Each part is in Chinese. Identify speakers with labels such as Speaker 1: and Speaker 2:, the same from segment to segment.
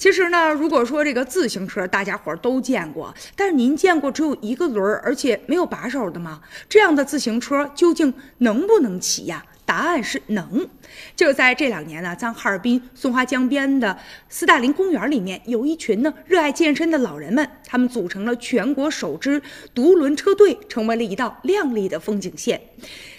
Speaker 1: 其实呢，如果说这个自行车大家伙都见过，但是您见过只有一个轮儿而且没有把手的吗？这样的自行车究竟能不能骑呀？答案是能。就在这两年呢，在哈尔滨松花江边的斯大林公园里面，有一群呢热爱健身的老人们，他们组成了全国首支独轮车队，成为了一道亮丽的风景线。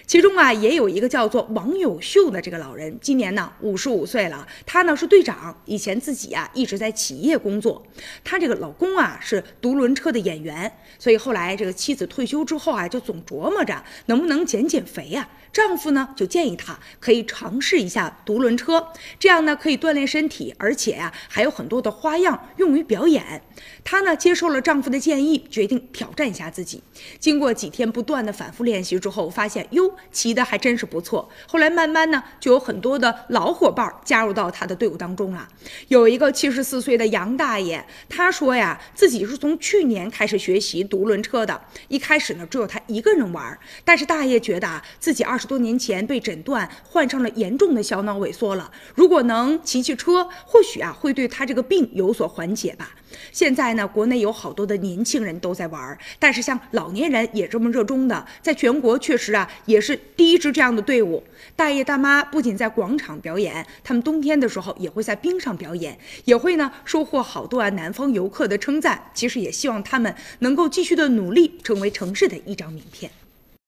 Speaker 1: 其中啊，也有一个叫做王友秀的这个老人，今年呢五十五岁了。他呢是队长，以前自己啊一直在企业工作。他这个老公啊是独轮车的演员，所以后来这个妻子退休之后啊，就总琢磨着能不能减减肥呀。丈夫呢就建议她可以尝试一下独轮车，这样呢可以锻炼身体，而且呀还有很多的花样用于表演。她呢接受了丈夫的建议，决定挑战一下自己。经过几天不断的反复练习之后，发现哟骑的还真是不错。后来慢慢呢就有很多的老伙伴加入到他的队伍当中了。有一个七十四岁的杨大爷，他说呀自己是从去年开始学习独轮车的，一开始呢只有他一个人玩，但是大爷觉得啊自己二。十多年前被诊断患上了严重的小脑萎缩了，如果能骑骑车，或许啊会对他这个病有所缓解吧。现在呢，国内有好多的年轻人都在玩，但是像老年人也这么热衷的，在全国确实啊也是第一支这样的队伍。大爷大妈不仅在广场表演，他们冬天的时候也会在冰上表演，也会呢收获好多啊南方游客的称赞。其实也希望他们能够继续的努力，成为城市的一张名片。